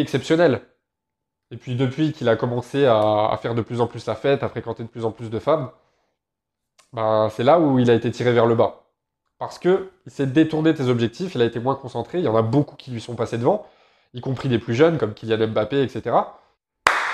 exceptionnel. Et puis depuis qu'il a commencé à, faire de plus en plus la fête, à fréquenter de plus en plus de femmes, ben, c'est là où il a été tiré vers le bas. Parce que il s'est détourné de ses objectifs, il a été moins concentré, il y en a beaucoup qui lui sont passés devant, y compris des plus jeunes comme Kylian Mbappé, etc.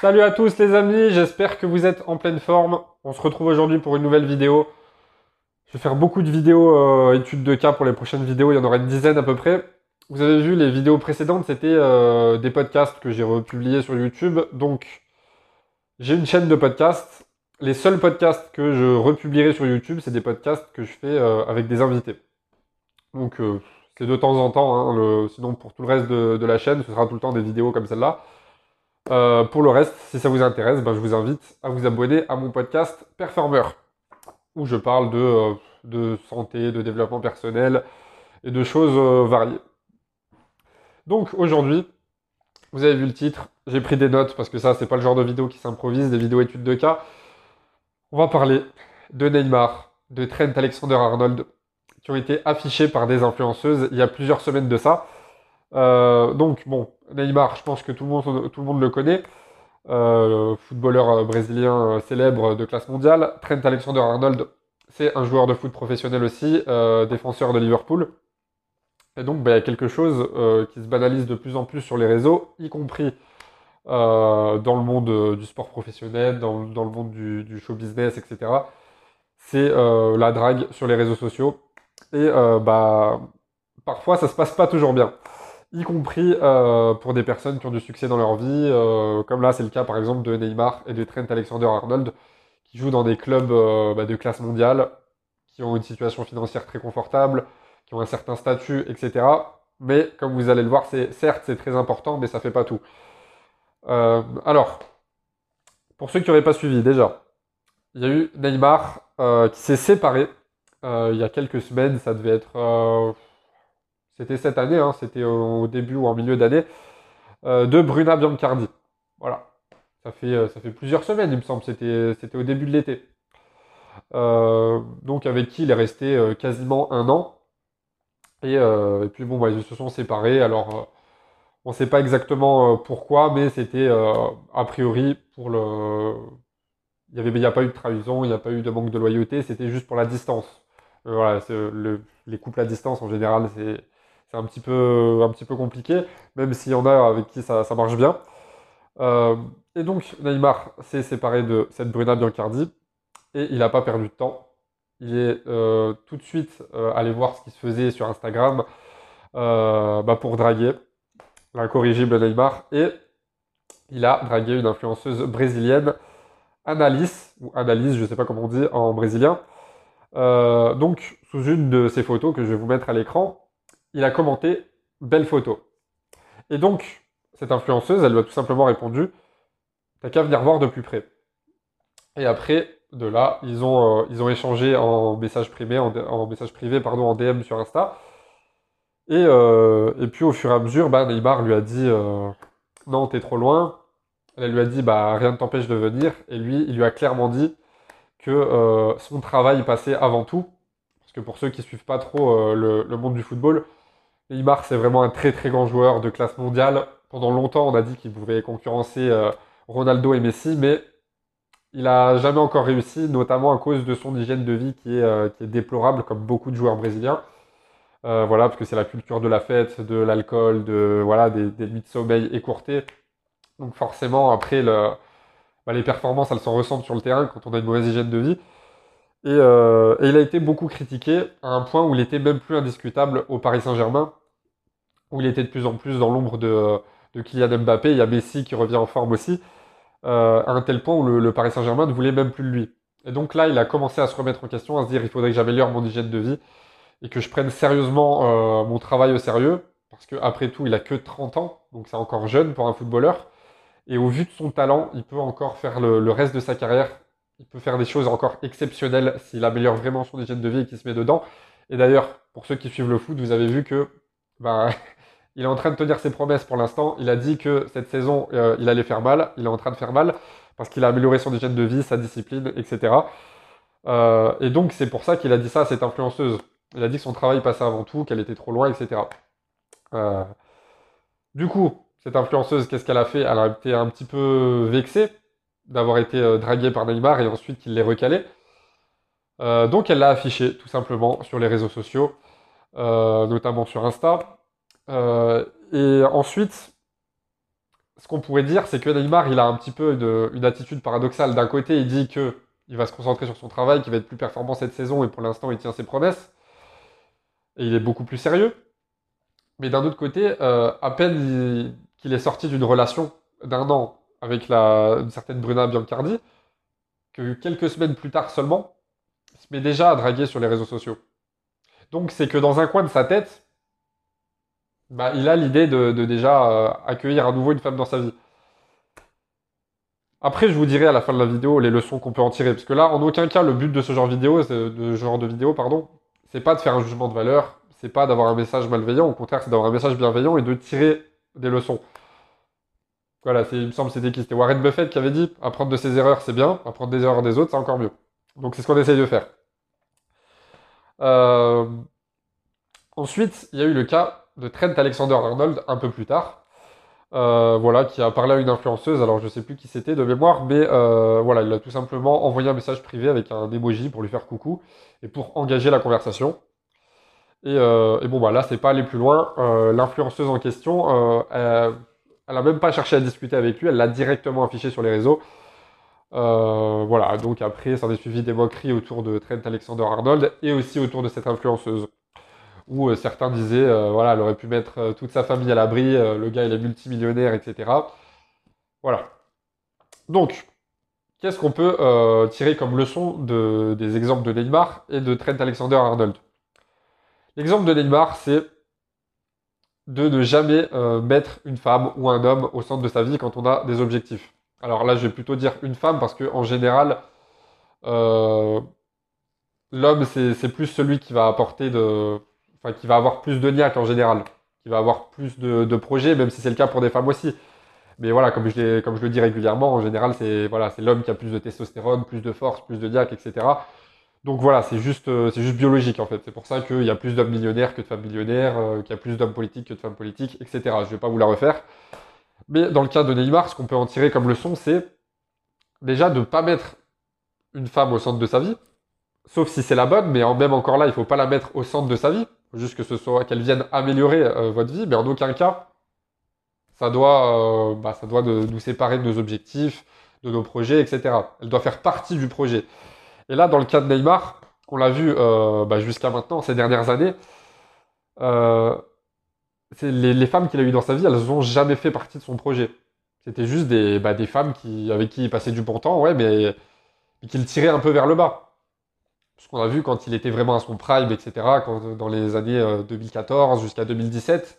Salut à tous les amis, j'espère que vous êtes en pleine forme. On se retrouve aujourd'hui pour une nouvelle vidéo. Je vais faire beaucoup de vidéos euh, études de cas pour les prochaines vidéos, il y en aura une dizaine à peu près. Vous avez vu les vidéos précédentes, c'était euh, des podcasts que j'ai republiés sur YouTube. Donc, j'ai une chaîne de podcasts. Les seuls podcasts que je republierai sur YouTube, c'est des podcasts que je fais euh, avec des invités. Donc, euh, c'est de temps en temps. Hein, sinon, pour tout le reste de, la chaîne, ce sera tout le temps des vidéos comme celle-là. pour le reste, si ça vous intéresse, ben, je vous invite à vous abonner à mon podcast Performer, où je parle de, de santé, de développement personnel et de choses variées. Donc aujourd'hui, vous avez vu le titre, j'ai pris des notes parce que ça, c'est pas le genre de vidéo qui s'improvise, des vidéos études de cas. On va parler de Neymar, de Trent Alexander-Arnold, qui ont été affichés par des influenceuses il y a plusieurs semaines de ça. Euh, donc bon, Neymar, je pense que tout le monde, le, connaît. Euh, footballeur brésilien célèbre de classe mondiale. Trent Alexander-Arnold, c'est un joueur de foot professionnel aussi, euh, défenseur de Liverpool. Et donc, bah, il y a quelque chose euh, qui se banalise de plus en plus sur les réseaux, y compris euh, dans le monde euh, du sport professionnel, dans, le monde du, show business, etc. C'est la drague sur les réseaux sociaux. Et bah, parfois, ça se passe pas toujours bien. Y compris pour des personnes qui ont du succès dans leur vie, comme là, c'est le cas par exemple de Neymar et de Trent Alexander-Arnold, qui jouent dans des clubs bah, de classe mondiale, qui ont une situation financière très confortable, qui ont un certain statut, etc. Mais comme vous allez le voir, certes c'est très important, mais ça fait pas tout. Euh, alors, pour ceux qui n'auraient pas suivi, déjà, il y a eu Neymar euh, qui s'est séparé euh, il y a quelques semaines, ça devait être... c'était cette année, hein, c'était au début ou en milieu d'année, de Bruna Biancardi. Voilà. Ça fait, ça fait plusieurs semaines, il me semble, c'était au début de l'été. donc avec qui il est resté quasiment un an. Euh, et, puis bon, bah, ils se sont séparés. Alors, euh, on ne sait pas exactement euh, pourquoi, mais c'était a priori pour le. Il n'y a pas eu de trahison, il n'y a pas eu de manque de loyauté, c'était juste pour la distance. voilà, les couples à distance en général, c'est un petit peu un petit peu compliqué, même s'il y en a avec qui ça marche bien. et donc Neymar s'est séparé de cette Bruna Biancardi et il n'a pas perdu de temps il est euh, tout de suite euh, allé voir ce qui se faisait sur Instagram euh, bah, pour draguer l'incorrigible Neymar et il a dragué une influenceuse brésilienne, Annalise, ou Annalise, je ne sais pas comment on dit en brésilien. donc, sous une de ces photos que je vais vous mettre à l'écran, il a commenté belle photo. Et donc, cette influenceuse, elle lui a tout simplement répondu T'as qu'à venir voir de plus près. Et après, de là, ils ont, euh, ils ont échangé en message privé, en, message privé, pardon, en DM sur Insta. Et, euh, et puis au fur et à mesure, bah, Neymar lui a dit euh, non, t'es trop loin. Elle lui a dit bah rien ne t'empêche de venir. Et lui, il lui a clairement dit que son travail passait avant tout. Parce que pour ceux qui suivent pas trop le, le, monde du football, Neymar c'est vraiment un très très grand joueur de classe mondiale. Pendant longtemps, on a dit qu'il pouvait concurrencer Ronaldo et Messi, mais il a jamais encore réussi, notamment à cause de son hygiène de vie qui est, euh, déplorable, comme beaucoup de joueurs brésiliens. Euh, voilà, parce que c'est la culture de la fête, de l'alcool, voilà, des, nuits de sommeil écourtées. Donc forcément, après, bah, les performances, elles s'en ressentent sur le terrain quand on a une mauvaise hygiène de vie. Et, euh, et, il a été beaucoup critiqué à un point où il était même plus indiscutable au Paris Saint-Germain, où il était de plus en plus dans l'ombre de Kylian Mbappé. Il y a Messi qui revient en forme aussi. Euh, à un tel point où le, Paris Saint-Germain ne voulait même plus de lui. Et donc là, il a commencé à se remettre en question, à se dire il faudrait que j'améliore mon hygiène de vie et que je prenne sérieusement euh, mon travail au sérieux, parce qu'après tout, il a que 30 ans, donc c'est encore jeune pour un footballeur. Et au vu de son talent, il peut encore faire le, reste de sa carrière. Il peut faire des choses encore exceptionnelles s'il améliore vraiment son hygiène de vie et qu'il se met dedans. Et d'ailleurs, pour ceux qui suivent le foot, vous avez vu que bah, Il est en train de tenir ses promesses pour l'instant. Il a dit que cette saison, euh, il allait faire mal. Il est en train de faire mal parce qu'il a amélioré son hygiène de vie, sa discipline, etc. Euh, et donc, c'est pour ça qu'il a dit ça à cette influenceuse. Il a dit que son travail passait avant tout, qu'elle était trop loin, etc. Euh, du coup, cette influenceuse, qu'est-ce qu'elle a fait? Elle a été un petit peu vexée d'avoir été draguée par Neymar et ensuite qu'il l'ait recalé. Euh, donc elle l'a affiché tout simplement sur les réseaux sociaux, notamment sur Insta. Et ensuite, ce qu'on pourrait dire, c'est que Neymar, il a un petit peu une, attitude paradoxale. D'un côté, il dit que il va se concentrer sur son travail, qu'il va être plus performant cette saison, et pour l'instant, il tient ses promesses. Et il est beaucoup plus sérieux. Mais d'un autre côté, à peine qu'il est sorti d'une relation d'un an avec la, une certaine Bruna Biancardi, que quelques semaines plus tard seulement, il se met déjà à draguer sur les réseaux sociaux. Donc c'est que dans un coin de sa tête, bah, il a l'idée de, déjà euh, accueillir à nouveau une femme dans sa vie. Après, je vous dirai à la fin de la vidéo les leçons qu'on peut en tirer, parce que là, en aucun cas, le but de ce genre de vidéo, pardon, c'est pas de faire un jugement de valeur, c'est pas d'avoir un message malveillant, au contraire, c'est d'avoir un message bienveillant et de tirer des leçons. Voilà, il me semble c'était C'était Warren Buffett qui avait dit apprendre de ses erreurs, c'est bien, apprendre des erreurs des autres, c'est encore mieux. Donc c'est ce qu'on essaye de faire. Euh, ensuite, il y a eu le cas de Trent Alexander-Arnold un peu plus tard. Euh, voilà, qui a parlé à une influenceuse, alors je sais plus qui c'était de mémoire, mais euh, voilà, il a tout simplement envoyé un message privé avec un emoji pour lui faire coucou et pour engager la conversation. Et, bon, bah là, c'est pas aller plus loin. L'influenceuse en question, elle n'a même pas cherché à discuter avec lui, elle l'a directement affiché sur les réseaux. Euh, voilà, donc après, ça a suivi des moqueries autour de Trent Alexander-Arnold et aussi autour de cette influenceuse. Où euh, certains disaient, euh, voilà, elle aurait pu mettre toute sa famille à l'abri, le gars il est multimillionnaire, etc. Voilà. Donc, qu'est-ce qu'on peut tirer comme leçon des exemples de Neymar et de Trent Alexander-Arnold? L'exemple de Neymar, c'est de ne jamais euh, mettre une femme ou un homme au centre de sa vie quand on a des objectifs. Alors là, je vais plutôt dire une femme parce que en général, euh, l'homme c'est plus celui qui va apporter de, enfin qui va avoir plus de niaque en général, qui va avoir plus de, projets, même si c'est le cas pour des femmes aussi. Mais voilà, comme je, le dis régulièrement, en général, c'est l'homme qui a plus de testostérone, plus de force, plus de niaque, etc. Donc voilà, c'est juste, euh, c'est juste biologique en fait. C'est pour ça qu'il y a plus d'hommes millionnaires que de femmes millionnaires, euh, qu'il y a plus d'hommes politiques que de femmes politiques, etc. Je ne vais pas vous la refaire. Mais dans le cas de Neymar, ce qu'on peut en tirer comme leçon, c'est déjà de ne pas mettre une femme au centre de sa vie, sauf si c'est la bonne, mais même encore là, il ne faut pas la mettre au centre de sa vie, juste que ce soit qu'elle vienne améliorer euh, votre vie, mais en aucun cas, ça doit, bah, ça doit nous séparer de nos objectifs, de nos projets, etc. Elle doit faire partie du projet. Et là, dans le cas de Neymar, on l'a vu euh, bah, jusqu'à maintenant, ces dernières années, euh, les, femmes qu'il a eues dans sa vie, elles n'ont jamais fait partie de son projet. C'était juste des, bah, des femmes qui, avec qui il passait du bon temps, ouais, mais, qui le tiraient un peu vers le bas. Ce qu'on a vu quand il était vraiment à son prime, etc., quand, dans les années 2014 euh, jusqu'à 2017,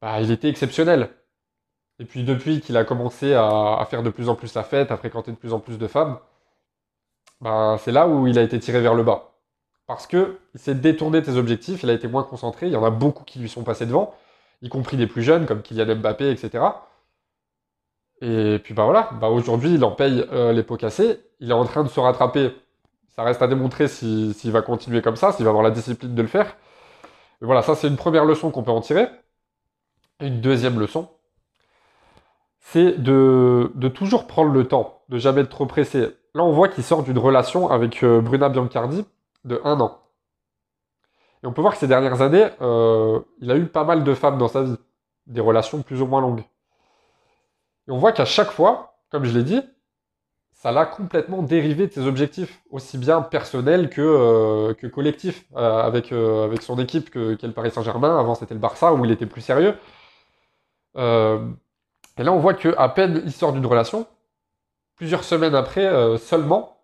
bah, il était exceptionnel. Et puis depuis qu'il a commencé à, faire de plus en plus la fête, à fréquenter de plus en plus de femmes, ben, c'est là où il a été tiré vers le bas. Parce que il s'est détourné de ses objectifs, il a été moins concentré, il y en a beaucoup qui lui sont passés devant, y compris des plus jeunes comme Kylian Mbappé, etc. Et puis bah voilà, bah aujourd'hui il en paye euh, les pots cassés, il est en train de se rattraper. Ça reste à démontrer s'il va continuer comme ça, s'il va avoir la discipline de le faire. Voilà, ça c'est une première leçon qu'on peut en tirer. Une deuxième leçon, c'est de, de toujours prendre le temps, de jamais être trop pressé. Là, on voit qu'il sort d'une relation avec euh, Bruna Biancardi de un an. Et on peut voir que ces dernières années, euh, il a eu pas mal de femmes dans sa vie, des relations plus ou moins longues. Et on voit qu'à chaque fois, comme je l'ai dit, ça l'a complètement dérivé de ses objectifs, aussi bien personnels que, euh, que collectifs, avec, avec son équipe que, qu'est le Paris Saint-Germain. Avant, c'était le Barça, où il était plus sérieux. et là, on voit qu'à peine il sort d'une relation, plusieurs semaines après euh, seulement,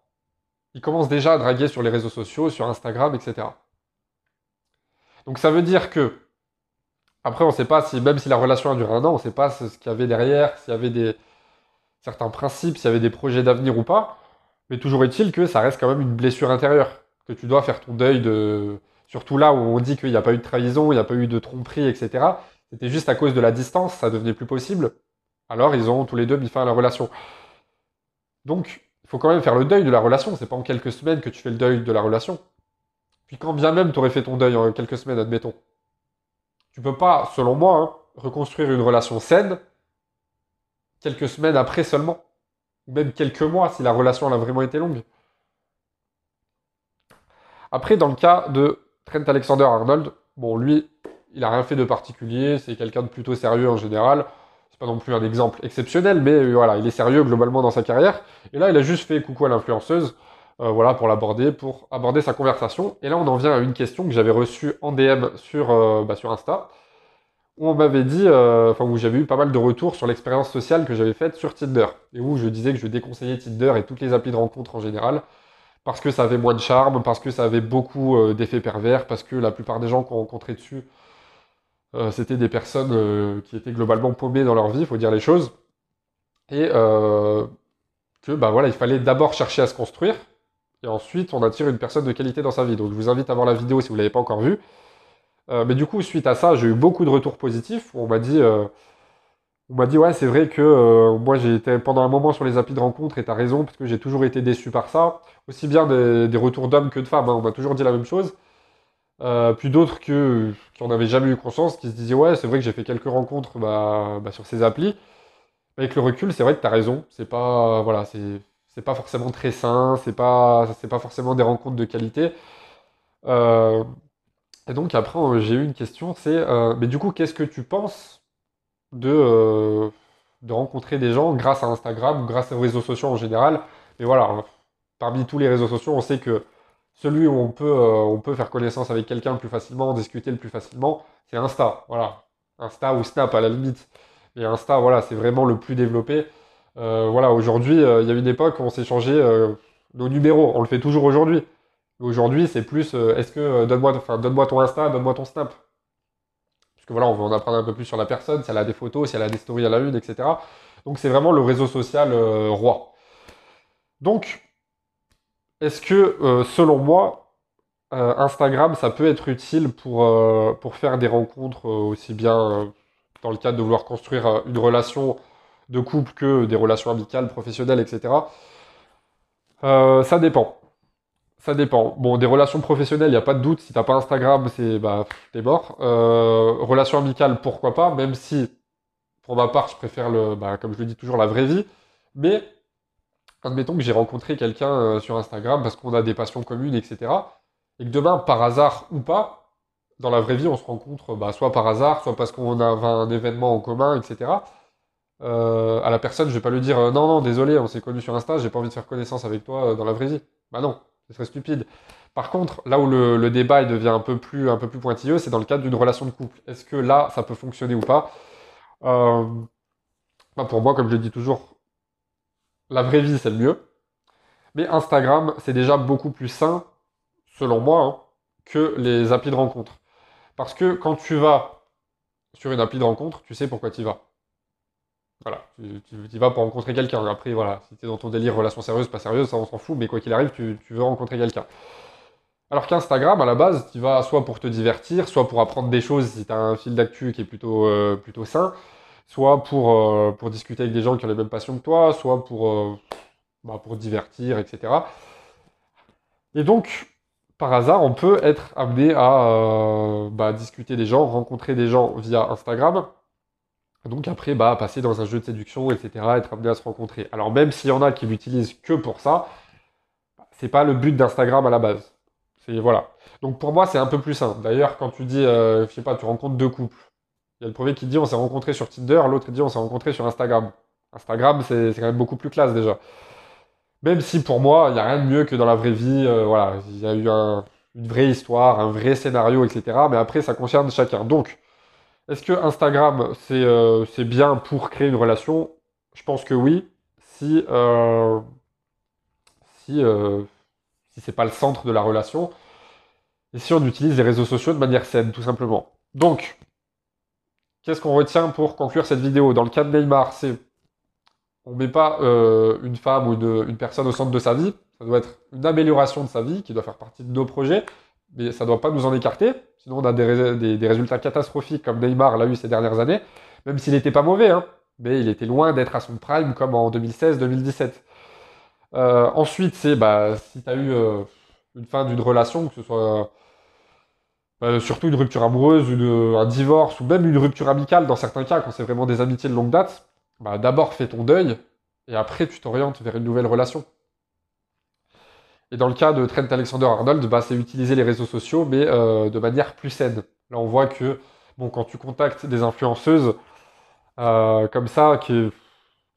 il commence déjà à draguer sur les réseaux sociaux, sur Instagram, etc. Donc ça veut dire que, après on ne sait pas si, même si la relation a duré un an, on ne sait pas ce qu'il y avait derrière, s'il y avait des, certains principes, s'il y avait des projets d'avenir ou pas, mais toujours est-il que ça reste quand même une blessure intérieure, que tu dois faire ton deuil de... Surtout là où on dit qu'il n'y a pas eu de trahison, il n'y a pas eu de tromperie, etc. C'était juste à cause de la distance, ça devenait plus possible. Alors ils ont tous les deux mis fin à la relation. Donc, il faut quand même faire le deuil de la relation. C'est pas en quelques semaines que tu fais le deuil de la relation. Puis quand bien même tu aurais fait ton deuil en quelques semaines, admettons. Tu peux pas, selon moi, hein, reconstruire une relation saine quelques semaines après seulement, ou même quelques mois si la relation a vraiment été longue. Après, dans le cas de Trent Alexander-Arnold, bon, lui, il n'a rien fait de particulier, c'est quelqu'un de plutôt sérieux en général. C'est pas non plus un exemple exceptionnel, mais euh, voilà, il est sérieux globalement dans sa carrière. Et là, il a juste fait coucou à l'influenceuse, euh, voilà, pour l'aborder, pour aborder sa conversation. Et là, on en vient à une question que j'avais reçue en DM sur, euh, bah, sur Insta, où on m'avait dit, enfin, où j'avais eu pas mal de retours sur l'expérience sociale que j'avais faite sur Tinder, et où je disais que je déconseillais Tinder et toutes les applis de rencontre en général, parce que ça avait moins de charme, parce que ça avait beaucoup d'effets pervers, parce que la plupart des gens qu'on rencontrait dessus euh, c'était des personnes euh, qui étaient globalement paumées dans leur vie, il faut dire les choses. Et euh, que bah voilà, il fallait d'abord chercher à se construire, et ensuite on attire une personne de qualité dans sa vie. Donc je vous invite à voir la vidéo si vous ne l'avez pas encore vue. Mais du coup, suite à ça, j'ai eu beaucoup de retours positifs. on m'a dit, on m'a dit ouais, c'est vrai que moi j'ai été pendant un moment sur les applis de rencontre et tu as raison parce que j'ai toujours été déçu par ça. Aussi bien des, retours d'hommes que de femmes. Hein. on m'a toujours dit la même chose. Euh, puis d'autres qui n'en avaient jamais eu conscience, qui se disaient ouais, c'est vrai que j'ai fait quelques rencontres bah, bah, sur ces applis. Avec le recul, c'est vrai que tu as raison. C'est pas voilà, c'est pas forcément très sain, c'est pas c'est pas forcément des rencontres de qualité. Euh, et donc après, j'ai eu une question, c'est euh, mais du coup, qu'est-ce que tu penses de de rencontrer des gens grâce à Instagram ou grâce aux réseaux sociaux en général? Mais voilà, parmi tous les réseaux sociaux, on sait que celui où on peut, euh, on peut faire connaissance avec quelqu'un plus facilement, discuter le plus facilement, c'est Insta. Voilà. Insta ou Snap à la limite. Et Insta, voilà, c'est vraiment le plus développé. Euh, voilà, aujourd'hui, euh, il y a une époque où on s'échangeait nos numéros. On le fait toujours aujourd'hui. Aujourd'hui, c'est plus est-ce que donne-moi donne ton Insta, donne-moi ton Snap. Parce que voilà, on veut en apprendre un peu plus sur la personne, si elle a des photos, si elle a des stories à la une, etc. Donc c'est vraiment le réseau social roi. Donc, est-ce que, euh, selon moi, euh, Instagram, ça peut être utile pour, euh, pour faire des rencontres aussi bien dans le cadre de vouloir construire une relation de couple que des relations amicales, professionnelles, etc. ça dépend. Ça dépend. Bon, des relations professionnelles, il n'y a pas de doute. Si t'as pas Instagram, c'est bah t'es mort. relations amicales, pourquoi pas, même si pour ma part, je préfère le, bah, comme je le dis toujours, la vraie vie. Mais admettons que j'ai rencontré quelqu'un euh, sur Instagram parce qu'on a des passions communes, etc. Et que demain, par hasard ou pas, dans la vraie vie, on se rencontre bah, soit par hasard, soit parce qu'on a un événement en commun, etc. Euh, à la personne, je vais pas lui dire euh, non, non, désolé, on s'est connu sur Insta, j'ai pas envie de faire connaissance avec toi dans la vraie vie. Bah non, ce serait stupide. Par contre, là où le, débat devient un peu plus, pointilleux, c'est dans le cadre d'une relation de couple. Est-ce que là, ça peut fonctionner ou pas? Bah, Pour moi, comme je le dis toujours, la vraie vie, c'est le mieux. Mais Instagram, c'est déjà beaucoup plus sain, selon moi, hein, que les applis de rencontre. Parce que quand tu vas sur une appli de rencontre, tu sais pourquoi tu y vas. Voilà, tu, vas pour rencontrer quelqu'un. Après, voilà, si tu dans ton délire relation sérieuse, pas sérieuse, ça on s'en fout, mais quoi qu'il arrive, tu, veux rencontrer quelqu'un. Alors qu'Instagram, à la base, tu vas soit pour te divertir, soit pour apprendre des choses si tu as un fil d'actu qui est plutôt, euh, plutôt sain, soit pour, euh, pour discuter avec des gens qui ont les mêmes passions que toi, soit pour, euh, bah, divertir, etc. Et donc, par hasard, on peut être amené à bah, discuter des gens, rencontrer des gens via Instagram. Donc après, bah, passer dans un jeu de séduction, etc., être amené à se rencontrer. Alors même s'il y en a qui l'utilisent que pour ça, c'est pas le but d'Instagram à la base. C'est voilà. Donc pour moi, c'est un peu plus simple. D'ailleurs, quand tu dis, je sais pas, tu rencontres deux couples, il y a le premier qui dit on s'est rencontré sur Tinder, l'autre dit on s'est rencontré sur Instagram. Instagram, c'est quand même beaucoup plus classe déjà. Même si pour moi, il n'y a rien de mieux que dans la vraie vie. Euh, voilà, il y a eu une vraie histoire, un vrai scénario, etc. Mais après, ça concerne chacun. Donc, est-ce que Instagram, c'est euh, bien pour créer une relation? Je pense que oui. Si, euh, si, si c'est pas le centre de la relation. Et si on utilise les réseaux sociaux de manière saine, tout simplement. Donc, Qu'est-ce qu'on retient pour conclure cette vidéo? Dans le cas de Neymar, c'est on ne met pas euh, une femme ou une, personne au centre de sa vie. Ça doit être une amélioration de sa vie qui doit faire partie de nos projets, mais ça ne doit pas nous en écarter. Sinon, on a des, résultats catastrophiques comme Neymar l'a eu ces dernières années, même s'il n'était pas mauvais, hein, mais il était loin d'être à son prime comme en 2016-2017. Euh, ensuite, c'est bah, si tu as eu euh, une fin d'une relation, que ce soit euh, surtout une rupture amoureuse, une, un divorce, ou même une rupture amicale dans certains cas, quand c'est vraiment des amitiés de longue date, bah, d'abord fais ton deuil, et après tu t'orientes vers une nouvelle relation. Et dans le cas de Trent Alexander-Arnold, bah, c'est utiliser les réseaux sociaux, mais euh, de manière plus saine. Là, on voit que bon, quand tu contactes des influenceuses euh, comme ça, qui,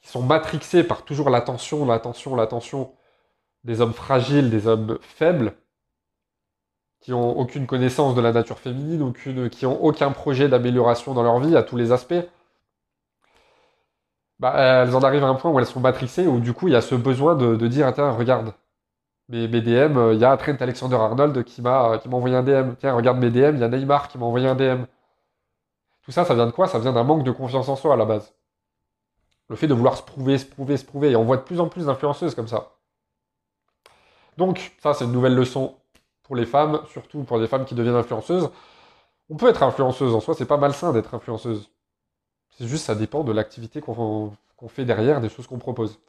sont matrixées par toujours l'attention, l'attention, l'attention des hommes fragiles, des hommes faibles, qui ont aucune connaissance de la nature féminine, qui ont aucun projet d'amélioration dans leur vie à tous les aspects, bah, elles en arrivent à un point où elles sont matrixées, où du coup il y a ce besoin de, de dire, tiens, regarde, mes, DM, euh, il y a Trent Alexander-Arnold qui m'a qui m'a envoyé un DM. Tiens, regarde mes DM, il y a Neymar qui m'a envoyé un DM. Tout ça, ça vient de quoi? Ça vient d'un manque de confiance en soi à la base. Le fait de vouloir se prouver, se prouver, se prouver. Et on voit de plus en plus d'influenceuses comme ça. Donc, ça, c'est une nouvelle leçon pour les femmes, surtout pour des femmes qui deviennent influenceuses. On peut être influenceuse en soi, c'est pas malsain d'être influenceuse. C'est juste, ça dépend de l'activité qu'on fait derrière, des choses qu'on propose.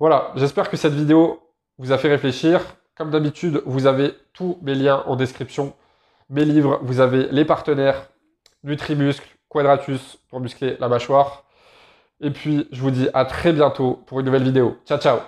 Voilà, j'espère que cette vidéo vous a fait réfléchir. Comme d'habitude, vous avez tous mes liens en description. Mes livres, vous avez les partenaires Nutrimuscle, Quadratus pour muscler la mâchoire. Et puis, je vous dis à très bientôt pour une nouvelle vidéo. Ciao, ciao